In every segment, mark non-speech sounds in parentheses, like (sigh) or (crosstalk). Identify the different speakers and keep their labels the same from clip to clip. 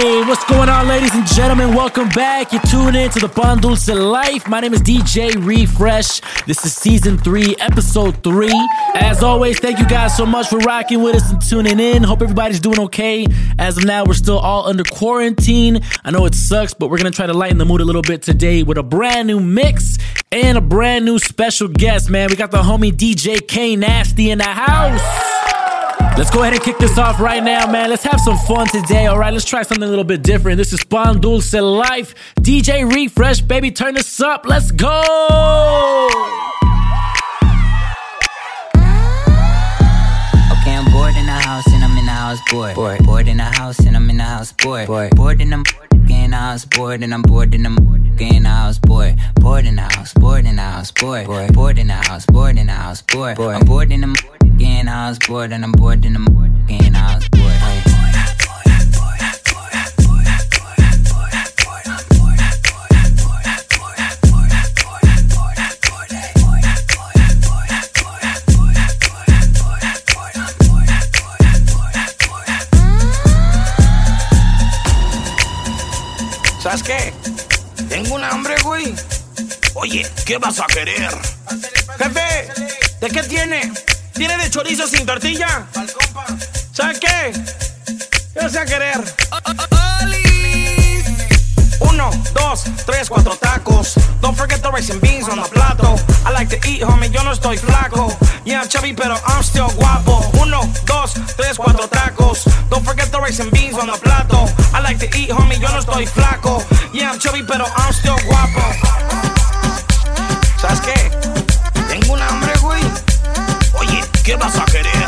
Speaker 1: what's going on, ladies and gentlemen? Welcome back. You're tuning in to the Pan Dulce Life. My name is DJ Refresh. This is season three, episode three. As always, thank you guys so much for rocking with us and tuning in. Hope everybody's doing okay. As of now, we're still all under quarantine. I know it sucks, but we're gonna try to lighten the mood a little bit today with a brand new mix and a brand new special guest, man. We got the homie DJ K Nasty in the house. Let's go ahead and kick this off right now, man. Let's have some fun today, all right? Let's try something a little bit different. This is Pan Dulce Life. DJ Refresh, baby, turn this up. Let's go!
Speaker 2: Okay, I'm bored in the house and I'm in the house bored. Bored, bored in the house and I'm in the house bored. Bored, bored and I'm in the house bored and I'm bored and I'm in the house bored. Bored in the house, bored in the house bored. Bored, bored in the house, bored in the house bored. I'm bored in the in the house bored and I'm bored in the in the house bored.
Speaker 3: ¿Sabes qué? Tengo un hambre, güey. Oye, ¿qué vas a querer? Jefe, ¿de qué tiene? ¿Tiene de chorizo sin tortilla? ¿Sabes qué? ¿Qué vas a querer? Uno, dos, tres, cuatro tacos. Don't forget the rice and beans on the plato. I like to eat, homie, yo no estoy flaco. Yeah, I'm chubby, pero I'm still guapo. Uno, dos, tres, cuatro tacos. Don't forget the rice and beans on the plato. I like to eat, homie, yo no estoy flaco. Yeah, I'm chubby, pero I'm still guapo. ¿Sabes qué? ¿Qué?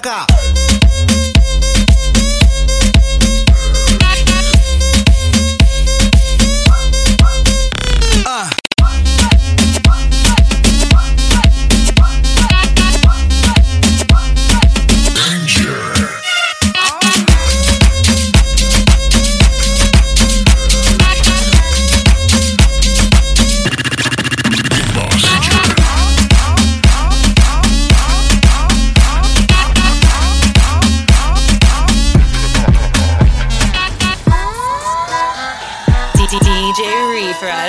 Speaker 4: Однако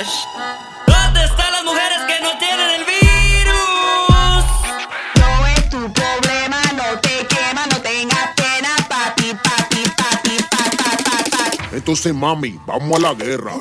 Speaker 3: ¿Dónde están las mujeres que no tienen el virus?
Speaker 5: No es tu problema, no te quema, no tengas pena, papi, papi, papi, papi, papi, papi.
Speaker 6: Entonces, mami, vamos a la guerra.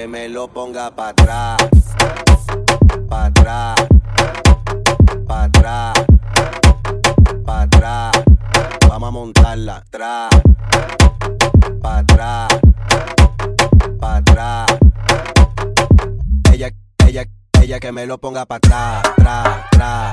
Speaker 7: que me lo ponga para atrás. Para atrás. Para atrás. Para atrás.
Speaker 8: Vamos a montarla. Atrás. Para atrás. Para atrás. Ella, ella, ella que me lo ponga para atrás. Atrás, atrás.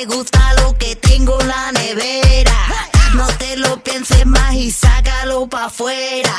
Speaker 4: te
Speaker 9: gusta lo que tengo en la nevera. No te lo pienses más y sácalo pa' afuera.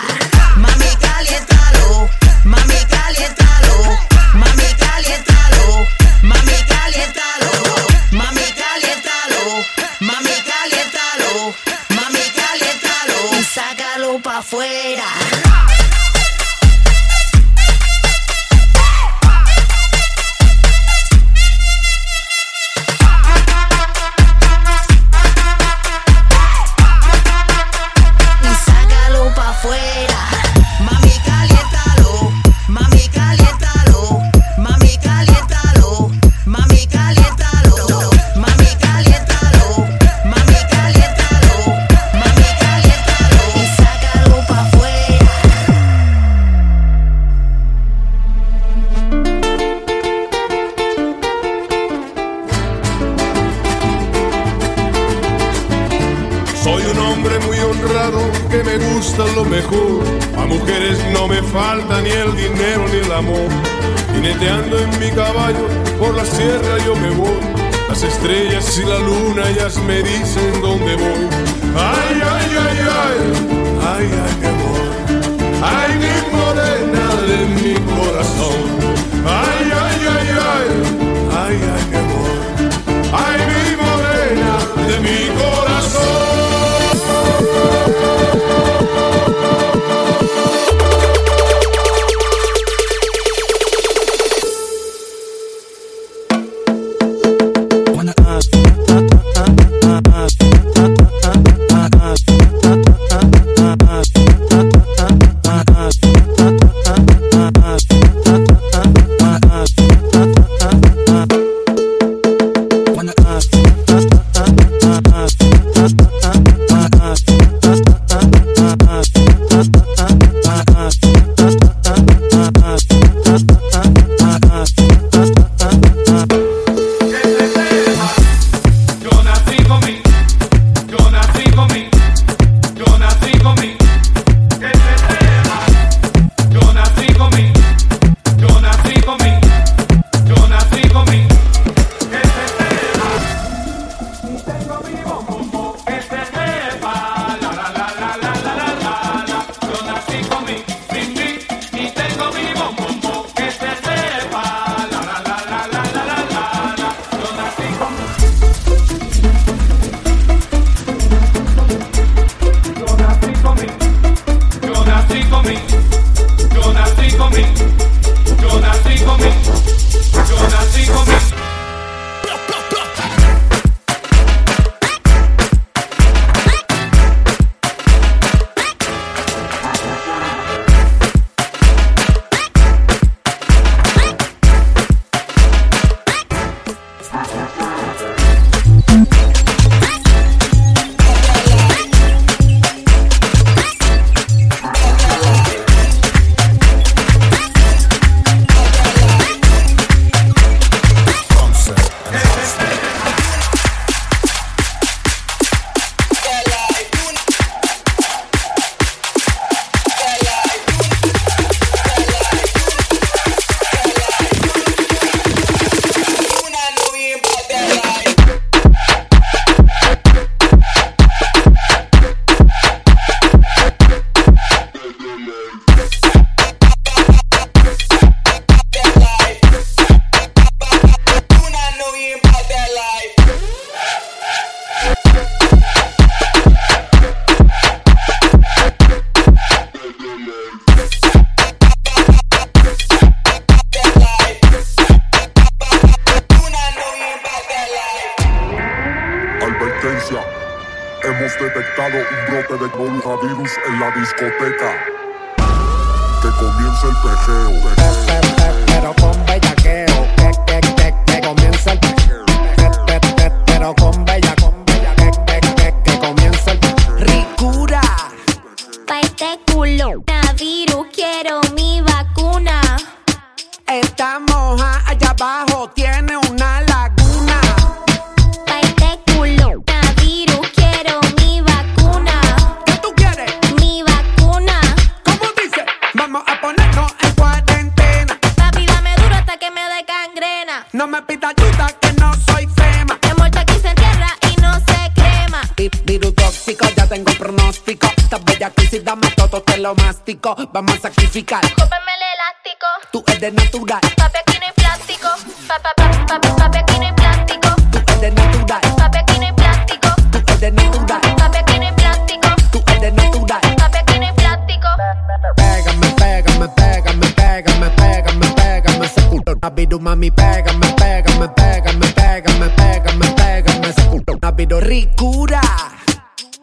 Speaker 9: Navido, mami,
Speaker 10: pégame, pégame, pégame, pégame, pégame, pégame ese culo. Navido, ricura.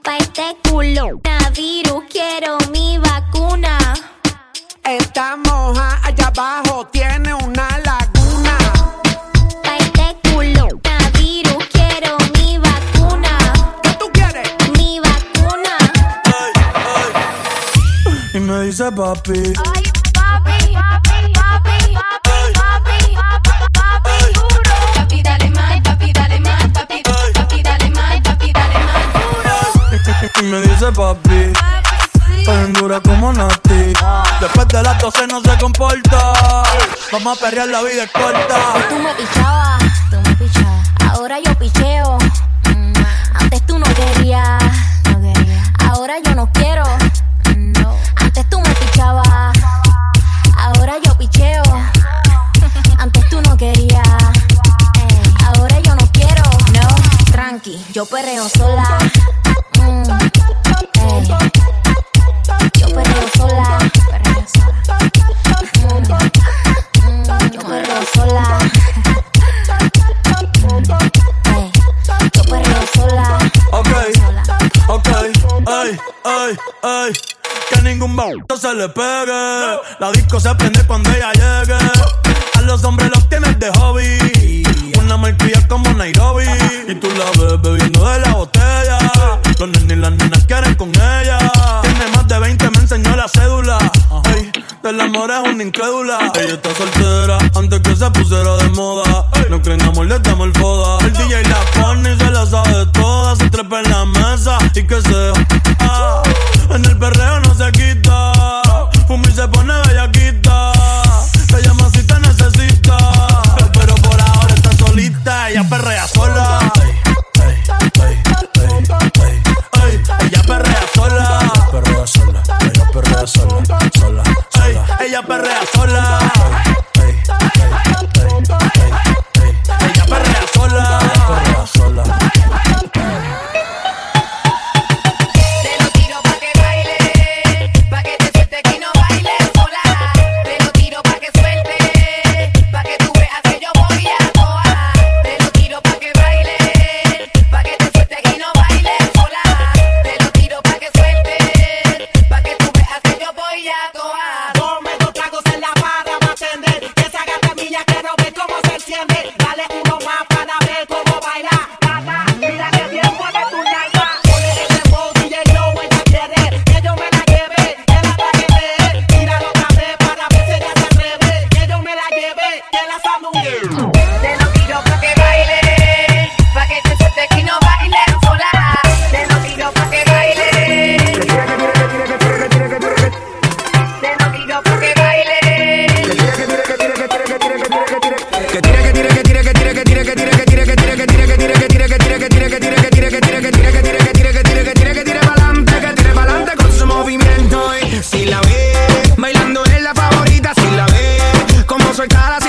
Speaker 11: Pa' este culo. Navido, quiero mi vacuna.
Speaker 10: Esta moja allá abajo tiene una laguna.
Speaker 11: Pa' este culo. Navido, quiero mi vacuna.
Speaker 10: ¿Qué tú quieres?
Speaker 11: Mi vacuna.
Speaker 12: Y me dice papi. dice papi.
Speaker 11: Tan
Speaker 13: dura como Nati. Después de las 12 no se comporta. Vamos a perrear la vida es corta.
Speaker 11: Antes tú me pichabas, tú me pichabas. Ahora yo picheo. Mm, antes tú no querías. Quería. Ahora yo no quiero. Antes tú me pichabas. Ahora yo picheo. Antes tú no querías. Eh. Ahora yo no quiero. No, tranqui, yo perreo sola. perreo sola, sola. Mm, yo sola. Yo
Speaker 13: Que ningún bauto se le pegue. La disco se prende cuando ella llegue. A los hombres los tienes de hobby. Una marquilla como Nairobi. Y tú la ves bebiendo de la botella los nenes y las nenas quieren con ella. Tiene más de 20, me enseñó la cédula. Ey, del amor es una incrédula. Ella está soltera antes que se pusiera de moda. No creen amor, le damos el foda. El DJ la pone y se la sabe toda. Se trepa en la mesa y que se. En el perreo no se quita. Fumi se pone bellaquita. Te llama si te necesita. ella perrea
Speaker 5: sola.
Speaker 14: cara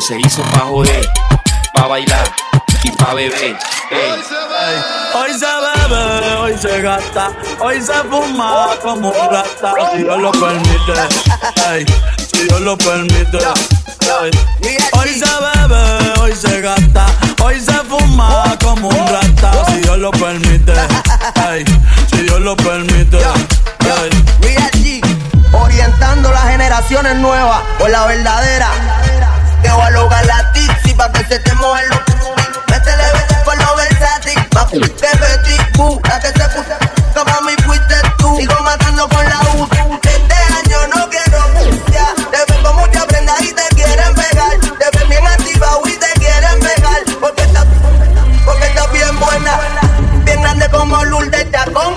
Speaker 14: Se
Speaker 15: hizo pa' joder, pa' bailar y pa' beber.
Speaker 13: Hoy se bebe, hoy se gasta, hoy se fuma como un rata. Si Dios lo permite, hey, si Dios lo permite. Hoy se bebe, hoy se gasta, hoy se fuma como un rata. Si Dios lo permite, hey, si Dios lo permite.
Speaker 16: Hey. Orientando las generaciones nuevas por la verdadera que voy a lograr la tixi pa' que se te mojen los Métele vete por lo versátil. Papu, que Betty Boo, la que se puso. Como mi fuiste tú. Sigo matando con la U. Este año no quiero ya. Te ven con mucha prenda y te quieren pegar. Te ven bien activado y te quieren pegar. Porque estás, porque estás bien buena. Bien grande como Lourdes Chacón.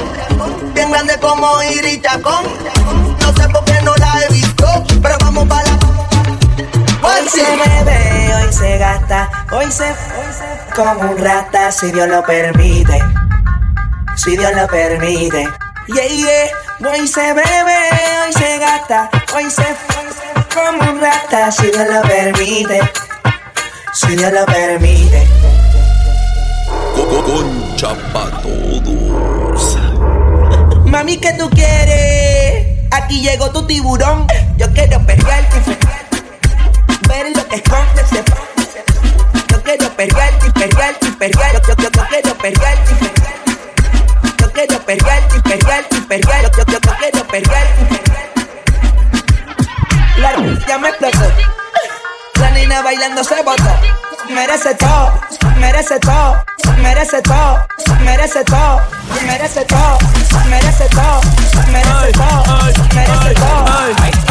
Speaker 16: Bien grande como Iri Chacón.
Speaker 17: Hoy se bebe, hoy se gasta, hoy se, hoy se como un rata si Dios lo permite. Si Dios lo permite. Yeah, yeah. Hoy se bebe, hoy se gasta, hoy se, hoy se como un rata si Dios lo permite. Si Dios lo permite.
Speaker 18: Concha pa' todos.
Speaker 17: Mami, ¿qué tú quieres? Aquí llegó tu tiburón. Yo quiero perrearte y ver lo que esconde ese Yo quiero perrearte perrearte y perrear. Yo, yo, yo, quiero perrearte. Yo quiero perrearte perrearte. Yo, yo, yo, quiero perrearte. La ya me explotó. La niña bailando se botó. Merece todo, merece todo, merece todo, merece todo, merece todo, merece todo, merece todo, merece todo.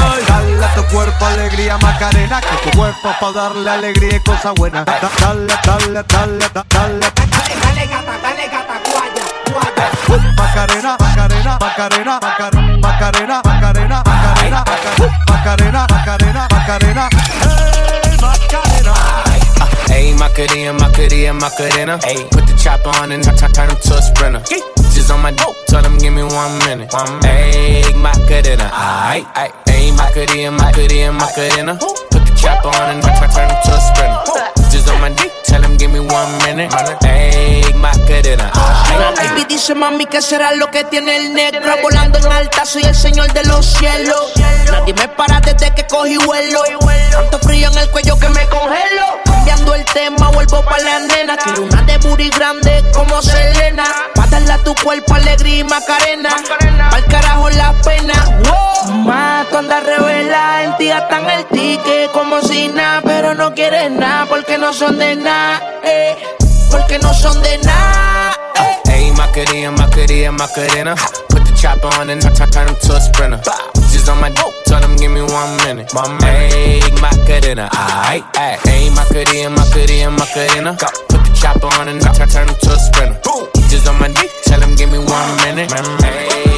Speaker 19: Dale cuerpo alegría Macarena, que tu cuerpo pa' darle alegría y cosa buena. Da- Dale, dale, dale, da- dale.
Speaker 17: Dale gata, dale gata, guaya,
Speaker 19: Macarena, Macarena, Macarena, Macarena, Macarena, Macarena, Macarena, Macarena, Macarena, Macarena. Hey, Macarena.
Speaker 20: Ayy, Macarena, Macarena, Macarena. Ayy, put the chopper on and turn, turn him to a sprinter. Just on my dope, tell him give me one minute. Ayy, Macarena, aight, aight. Ayy, Macarena, Macarena, Macarena. Put the chopper on and turn him to a sprinter. Just on my dick, tell him give me one minute.
Speaker 17: Baby dice mami que será lo que tiene el negro Volando en alta soy el señor de los cielos. Nadie me para desde que cogí vuelo. Tanto frío en el cuello que me congelo. Cambiando el tema vuelvo pa' la nena. Quiero una de booty grande como Selena. Pa' darle a tu cuerpo alegría y macarena. Pa'l carajo la pena. Wow. Tú andas revela en ti gastan el ticket como si nada Pero no quieres nada porque no son de nada eh, Porque no son de nada
Speaker 20: Ayy, Macarena, Macarena, Macarena. Put the chopper on and I turn, turn him to a sprinter. Just on my dope, tell him give me one minute. My Ayy, Macarena, aight, aight. Ayy, Macarena, Macarena, Macarena. Put the chopper on and I turn, turn him to a sprinter. Just on my dick, tell him give me one minute. Ayy, Macarena,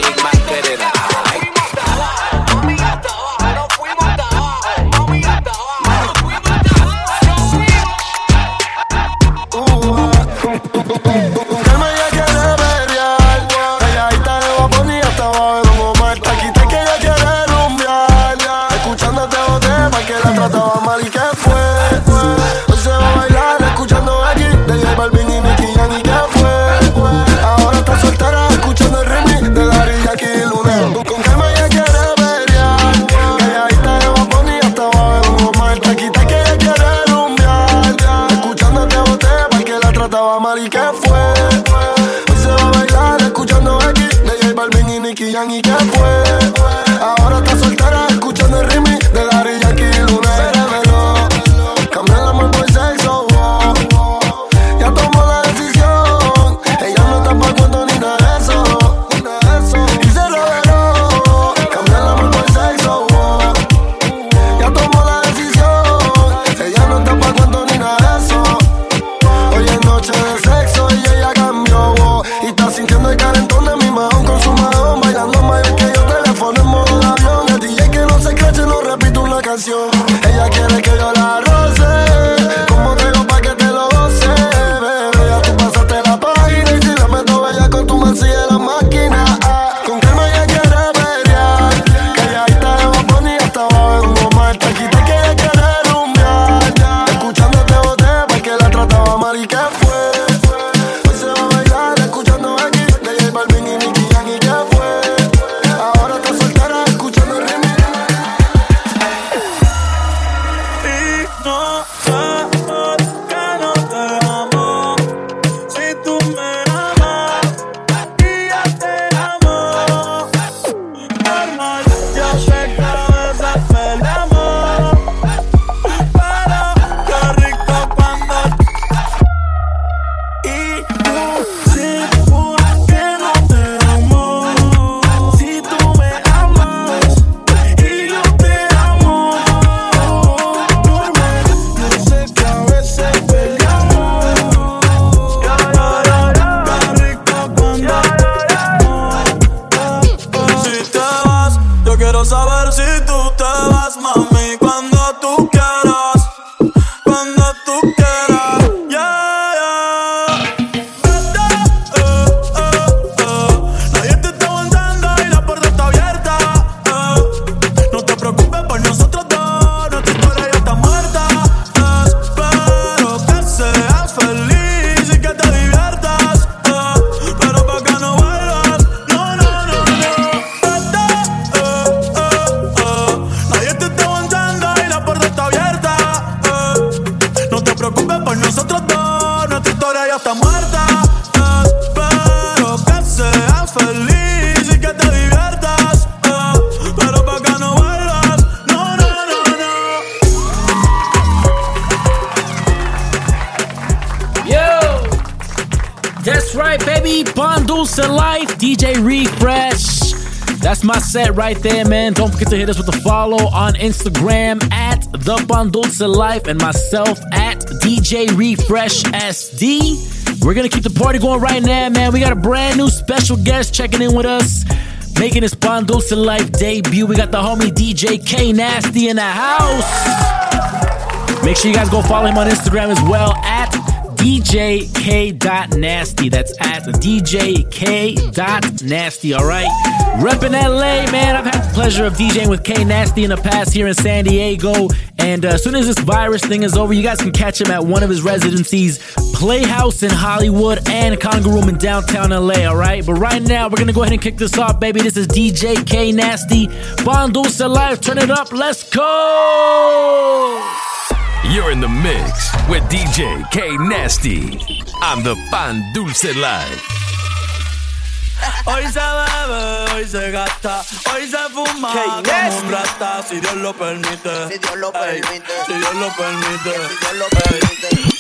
Speaker 1: right there, man. Don't forget to hit us with a follow on Instagram at The of Life and myself at DJ Refresh SD. We're gonna keep the party going right now, man. We got a brand new special guest checking in with us, making his of Life debut. We got the homie DJ K Nasty in the house. Make sure you guys go follow him on Instagram as well at DJK.nasty. That's at DJK.nasty, all right? Reppin' LA, man. I've had the pleasure of DJing with K Nasty in the past here in San Diego. And uh, as soon as this virus thing is over, you guys can catch him at one of his residencies, Playhouse in Hollywood and Conga Room in downtown LA, all right? But right now, we're gonna go ahead and kick this off, baby. This is DJ K Nasty. Bon Dulce Live, turn it up. Let's go!
Speaker 18: You're in the mix with DJ K Nasty on the Pan Dulce Live.
Speaker 13: Hoy se bebe, hoy se gasta, hoy se fuma como un rata, si Dios lo permite. Si Dios lo permite. Si Dios lo permite.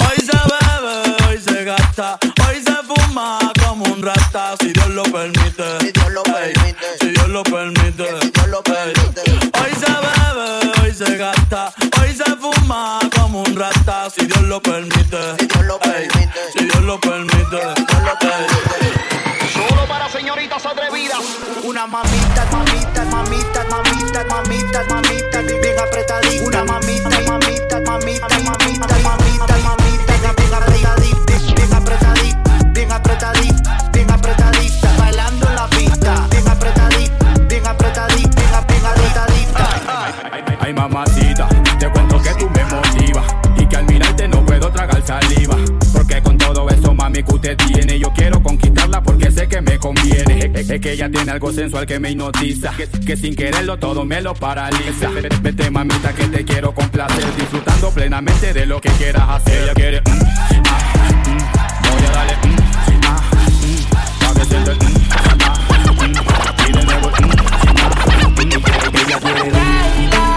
Speaker 13: Hoy se bebe, hoy se gasta, hoy se fuma como un rata, si Dios lo permite. Si Dios lo permite. Si Dios lo permite. Hoy se bebe, hoy se gasta, hoy se fuma como un rata, si Dios lo permite. Si Dios lo permite. Si Dios lo permite.
Speaker 3: Solo para señoritas atrevidas. Una mamita, mamita, mamita, mamita, mamita, mamita, bien apretadita. Una mamita, mamita, mamita, mamita, mamita, mamita, bien apretadita, bien apretadita, bien apretadita, bien apretadita, bailando en la pista. Bien apretadita, bien apretadita, bien apretadita.
Speaker 21: Ay mamacita, mami que usted tiene, yo quiero conquistarla porque sé que me conviene. Es, es que ella tiene algo sensual que me hipnotiza, que, que sin quererlo todo me lo paraliza. Vete mamita que te quiero complacer, disfrutando plenamente de lo que quieras hacer. Ella quiere, mm, ah, mm, voy a darle, mm, ah, mm, sienta el, mm, ah, mm, y de nuevo, ah, ella quiere,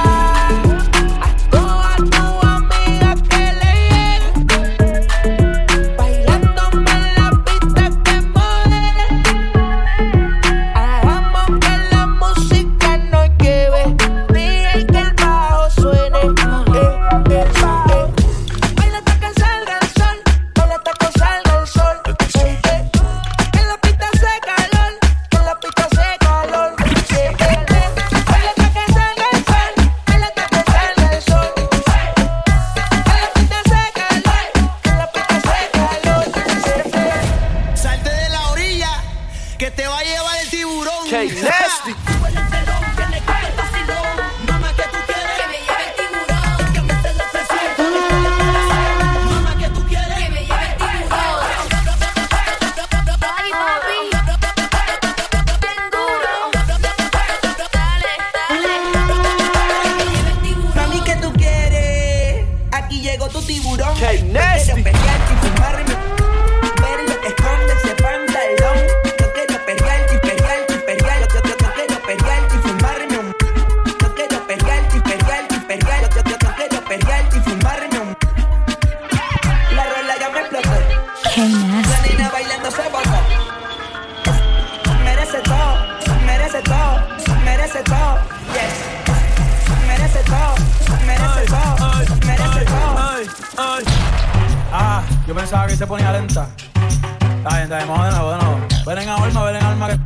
Speaker 17: Yo
Speaker 13: pensaba que se ponía lenta. Está bien, está bien, vamos de nuevo, de nuevo. Ven en alma, ven en alma que.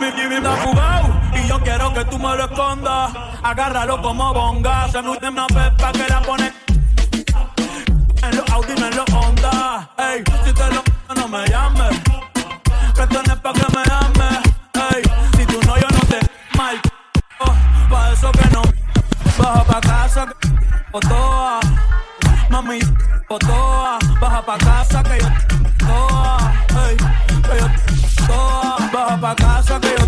Speaker 13: (laughs) Mi gibi está jugado y yo quiero que tú me lo escondas. Agárralo como bonga. Se me una pepa que la pone. En los Audi, en los Honda. Ey, si te lo no me llames. Que tú no es pa' que me ames. Ey, si tú no, yo no te mal. Oh, pa' eso que no. Baja pa' casa, que toa. Mami, potoa, baja pa' casa que yo toa, hey, que yo toa, baja pa' casa que yo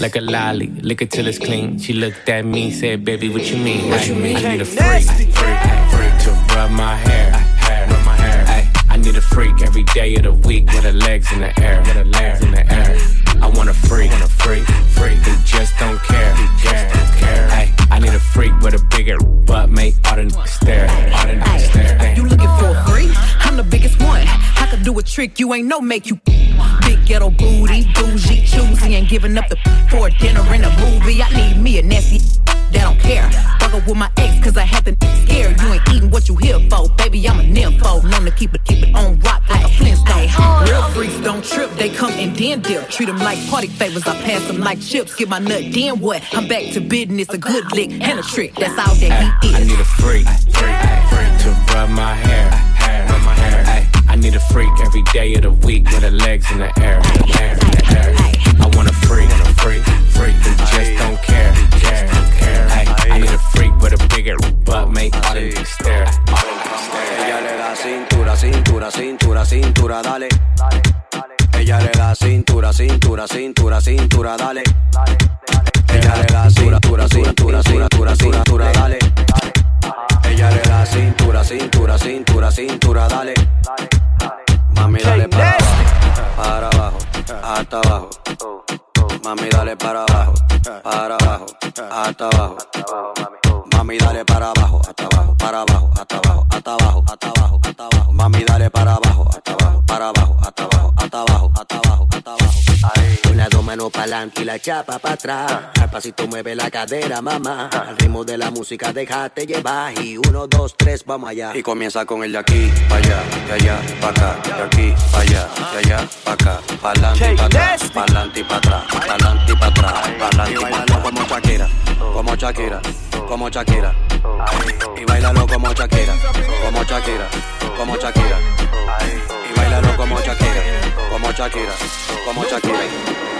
Speaker 15: like a lolly. lick it till it's clean. She looked at me, said, "Baby, what you mean? What you mean? I need a freak, freak, freak to rub my hair, hair, rub my hair. I need a freak every day of the week with her legs in the air, with her legs in the air. I want a freak, want a freak, freak who just don't care, just don't care. I need a freak with a bigger
Speaker 22: a trick you ain't no make you (laughs) big ghetto booty, bougie, choosy, ain't giving up the (laughs) for a dinner and a movie. I need me a nasty (laughs) that don't care. Fuck up with my ex cause I had the scared. You ain't eating what you here for, baby. I'm a nympho, known to keep it keep it on rock like a Flintstone. Real freaks don't trip, they come and then dip. Treat them like party favors, I pass them like chips. Get my nut, then what? I'm back to business, a good lick and a trick. That's all that he is.
Speaker 15: I need a freak, freak, freak to rub my hair, need a freak every day of the week with her legs in the air. I want freak, a freak, freak just don't care, care, care. Need a freak with a bigger butt, make stare.
Speaker 6: Ella le da cintura, cintura, cintura, cintura, dale. Ella le da cintura, cintura, cintura, cintura, dale. Ella le da cintura, cintura, cintura, cintura, dale. Ella le da cintura, cintura, cintura, cintura, dale. Mami, dale para abajo, para abajo, hasta abajo. Mami, dale para abajo, para abajo, hasta abajo. Mami, dale para abajo, hasta abajo, para abajo, hasta abajo, hasta abajo, hasta abajo, hasta abajo. Mami, dale para abajo, hasta abajo, para abajo, hasta abajo, hasta abajo, hasta abajo, hasta abajo. Adelante y la chapa para atrás. Al pasito mueve la cadera, mamá. Al ritmo de la música déjate llevar. Y uno, dos, tres, vamos allá. Y comienza con el de aquí, para allá, de allá, para acá, de aquí, para allá, de allá, para acá, para adelante y para atrás, para adelante y para atrás, para adelante y para atrás, para adelante y atrás. como Shakira, como Shakira, como Shakira. Y bailalo como Shakira, como Shakira, como Shakira. Y bailalo como Shakira, como Shakira, como Shakira.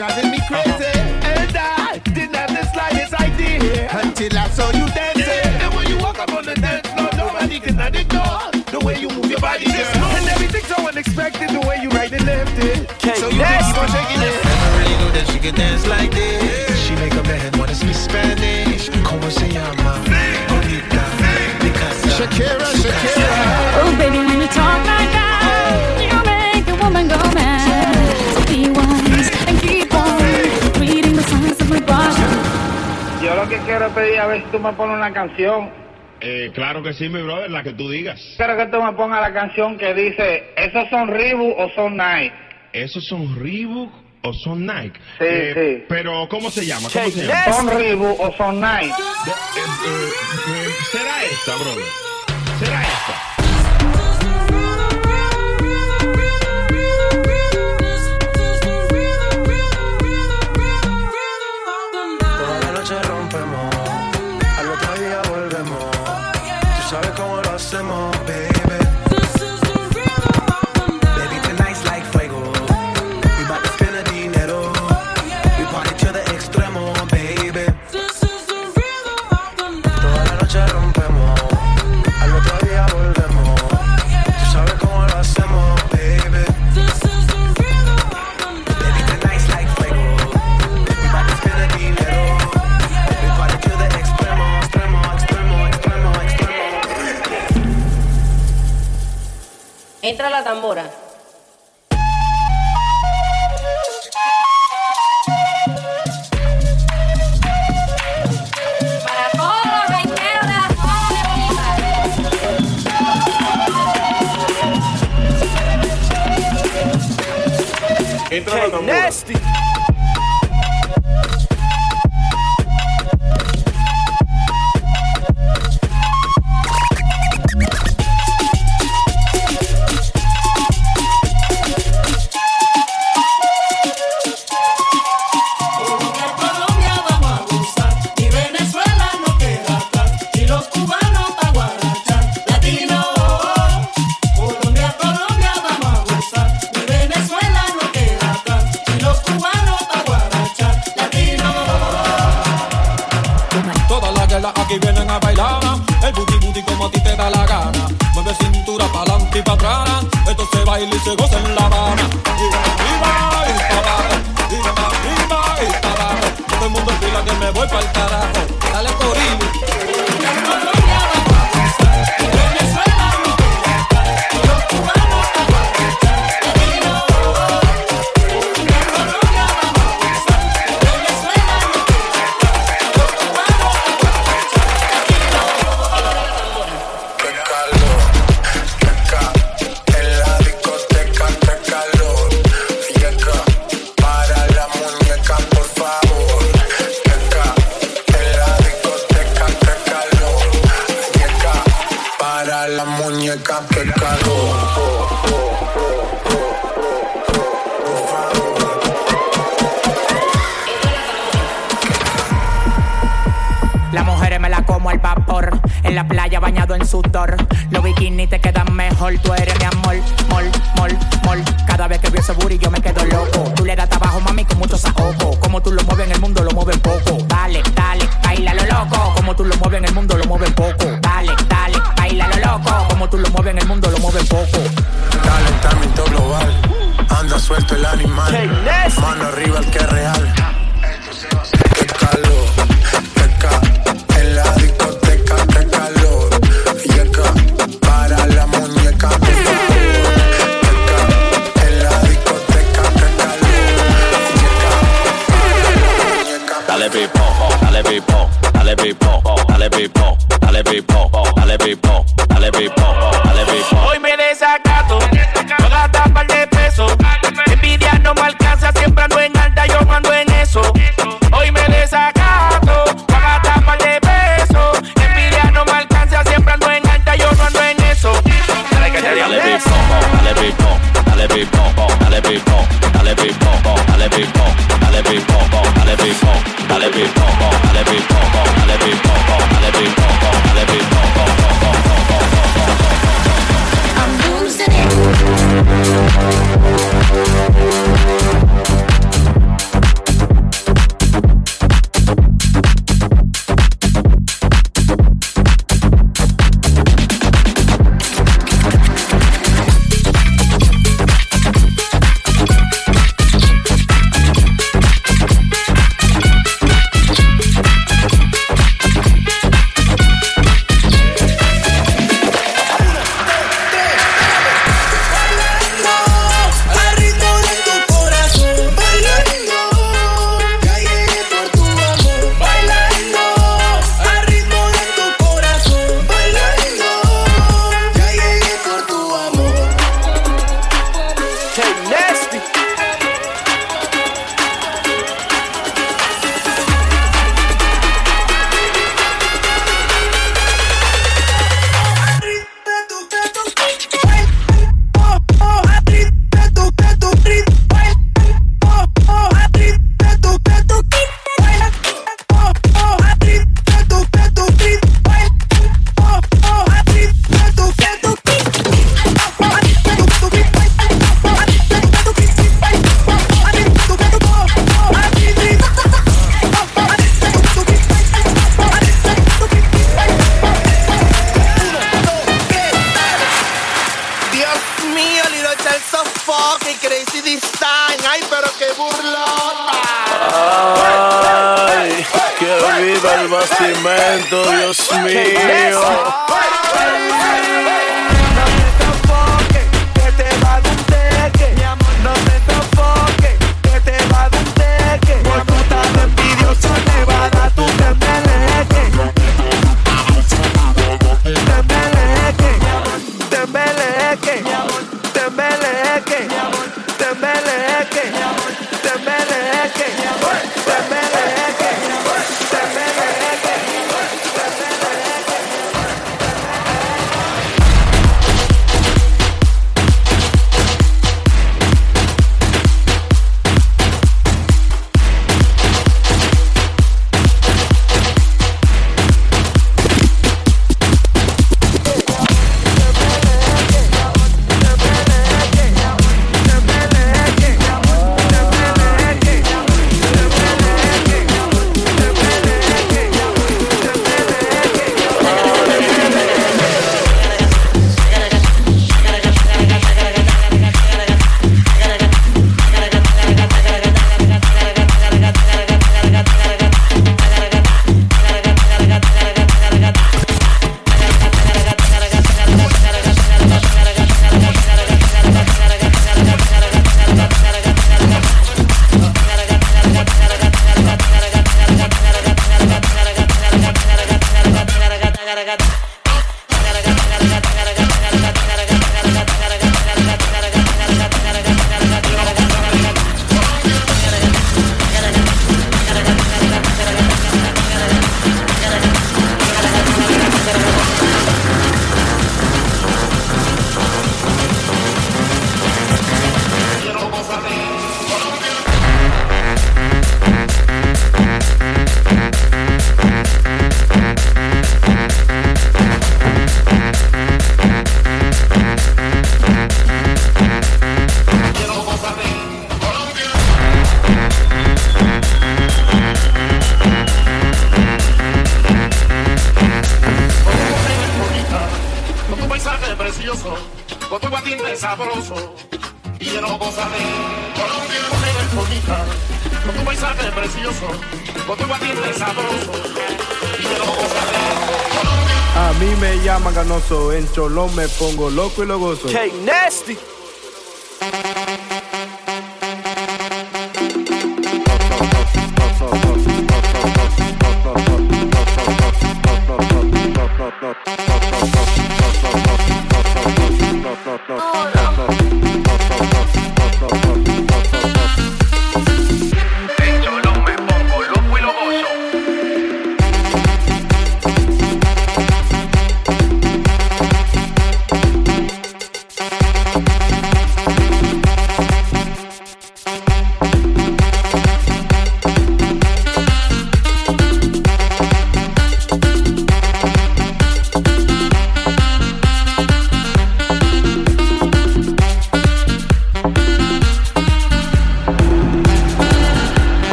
Speaker 23: driving me crazy. And I didn't have the slightest idea until I saw you dancing. And when you walk up on the dance floor, nobody can ignore the way you move your body, girl. And everything's so unexpected, the way you right and left it. So you can keep on shaking it. Never really knew that she could dance like this. She make a man wanna speak Spanish. Como se llama? Bonita. Shakira, Shakira.
Speaker 24: Quiero pedir a ver si tú me pones una canción.
Speaker 25: Eh, claro que sí, mi brother, la que tú digas.
Speaker 24: Quiero que tú me pongas la canción que dice, ¿esos son Reebok o son Nike?
Speaker 25: ¿Esos son Reebok o son Nike?
Speaker 24: Sí,
Speaker 25: Eh, Pero, ¿cómo se llama? ¿Cómo se llama?
Speaker 24: ¿Son Reebok o son Nike?
Speaker 25: Eh, eh, eh, ¿Será esta, brother? ¿Será esta?
Speaker 23: Sabes cómo lo hacemos, baby.
Speaker 26: Ay, pero qué burlona.
Speaker 24: Ay, que viva el bastimento, Dios mío.
Speaker 27: cholón me pongo loco y lo gozo.
Speaker 12: Cake nasty.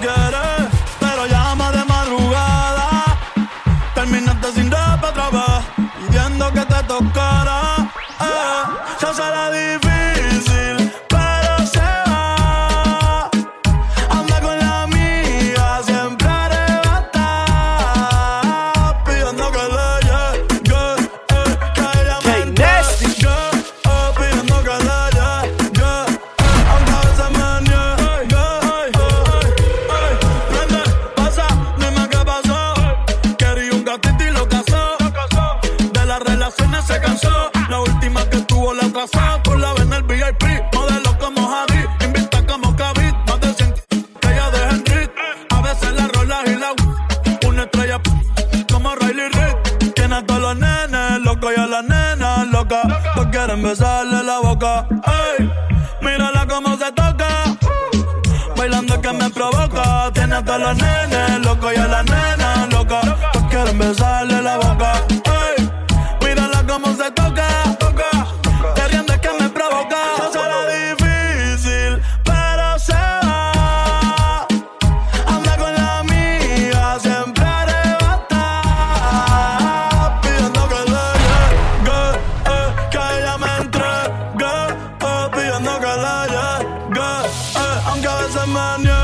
Speaker 13: good. as a
Speaker 23: man, yeah.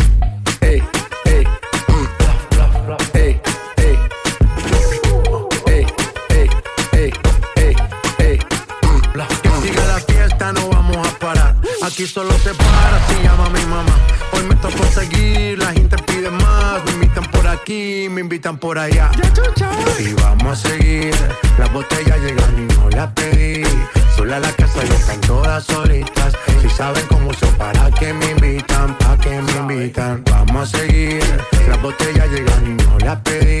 Speaker 23: paparazzi, llama mi mamá. Hoy me tocó seguir, la gente pide más. Me invitan por aquí, me invitan por allá. Y vamos a seguir, las botellas llegan y no las pedí. Sola la casa y están todas solitas. Si saben cómo son para que me invitan, para que me invitan. Vamos a seguir, las botellas llegan y no las pedí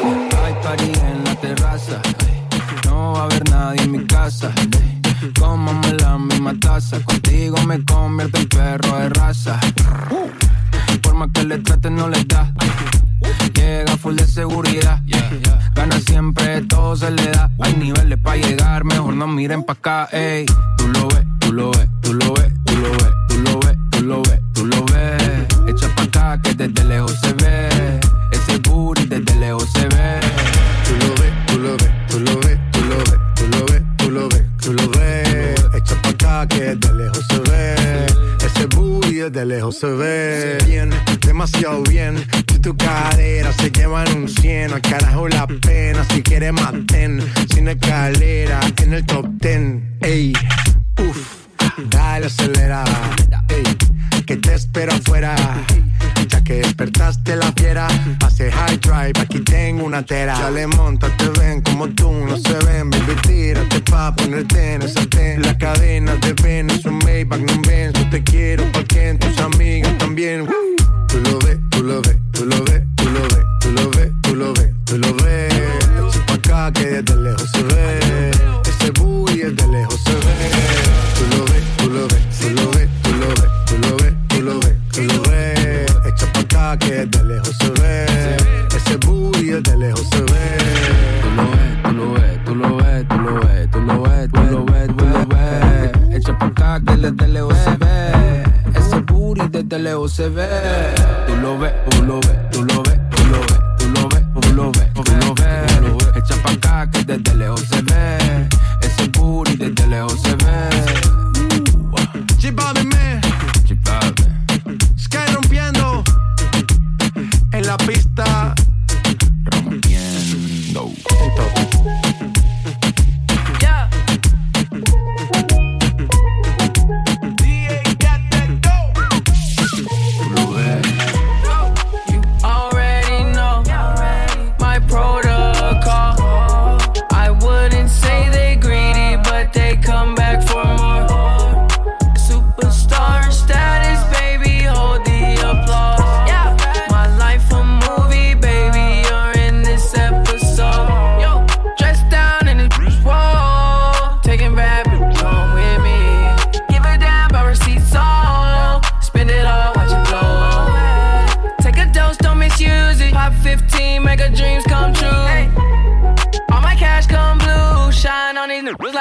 Speaker 28: Nadie en mi casa. Cómame la misma taza. Contigo me convierto en perro de raza. Por más que le traten, no le da. Llega full de seguridad. Gana siempre, todo se le da. Hay niveles para llegar, mejor no miren pa' acá, ey. Tú lo ves, tú lo ves, tú lo ves, tú lo ves, tú lo ves, tú lo ves, tú lo ves. Echa pa' acá que desde lejos se ve. Ese booty desde lejos se ve.
Speaker 23: Tú lo ves, tú lo ves, tú lo ves, tú lo ves, tú lo ves, tú lo ves. Echa pa' acá que de lejos se ve. Ese booty de lejos se ve. Bien, demasiado bien. Si tu cadera se llevan un 100, al carajo la pena. Si quieres maten, sin escalera, en el top 10. Ey, uff, dale acelera. Que te espero afuera. Ya que despertaste la fiera, pase high drive, aquí tengo una tera. Ya le monta, te ven como tú, no se ven, baby, tírate pa' ponerte en esa ten. La cadena de ven, es un Maybach, no ven, yo te quiero porque tus amigas también. Tú lo ves, tú lo ves, tú lo ves, tú lo ves, tú lo ves, tú lo ves, tú lo ves. Pa' acá que desde lejos se ve. Lejos se ve. Tú lo ves, tú lo ves,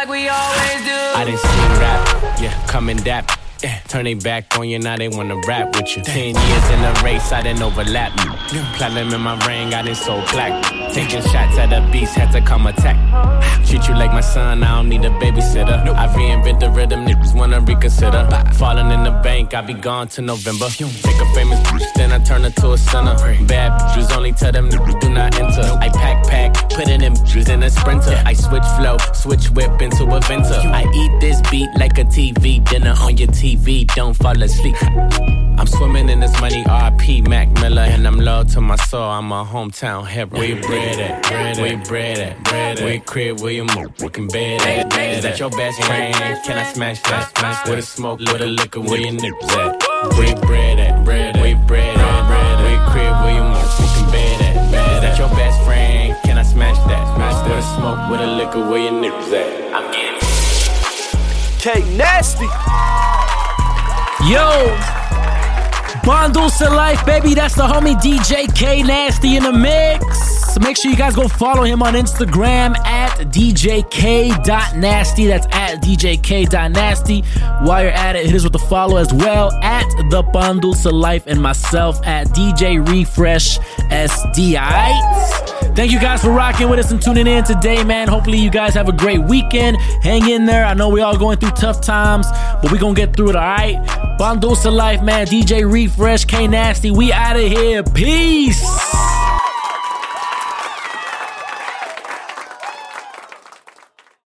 Speaker 28: like we always do.
Speaker 15: I didn't see rap, yeah, coming dap. Yeah, turn they back on you, now they wanna rap with you. Ten years in a race, I didn't overlap me. Platinum in my ring, I didn't sold plaque. Taking shots at the beast, had to come attack. Treat you like my son, I don't need a babysitter. I reinvent the rhythm, niggas wanna reconsider. Falling in the bank, I be gone to November. Take a famous bitch, then I turn her to a sinner. Bad bitches only tell them niggas do not enter. I pack pack, putting them bitches in a sprinter. I switch flow, switch whip into a venter. I eat this beat like a TV dinner on your TV. Don't fall asleep. I'm swimming in this money, RP Mac Miller, and I'm loyal to my soul. I'm a hometown hero. Where you bred at? Where you bred at? Where you crib? Where you move? Working bed at? Is that your best friend? Can I smash that? Smash with a smoke, with a liquor? Where your niggas at? Where you bred at? Where you bred at? Where you crib? Where you move? Working bed at? Is that your best friend? Can I smash that? Smash with a smoke, with a liquor? Where your niggas at? I'm getting
Speaker 14: K Nasty.
Speaker 29: Yo, Bundles to life, baby. That's the homie DJ K Nasty in the mix. So make sure you guys go follow him on Instagram at djk.nasty. That's at djk.nasty. While you're at it, hit us with the follow as well at the Bundles to life and myself at DJ Refresh SD. Alright? Thank you guys for rocking with us and tuning in today, man. Hopefully, you guys have a great weekend. Hang in there. I know we all going through tough times, but we gonna get through it, alright? Bundles to life, man. DJ Refresh, K Nasty. We out of here. Peace.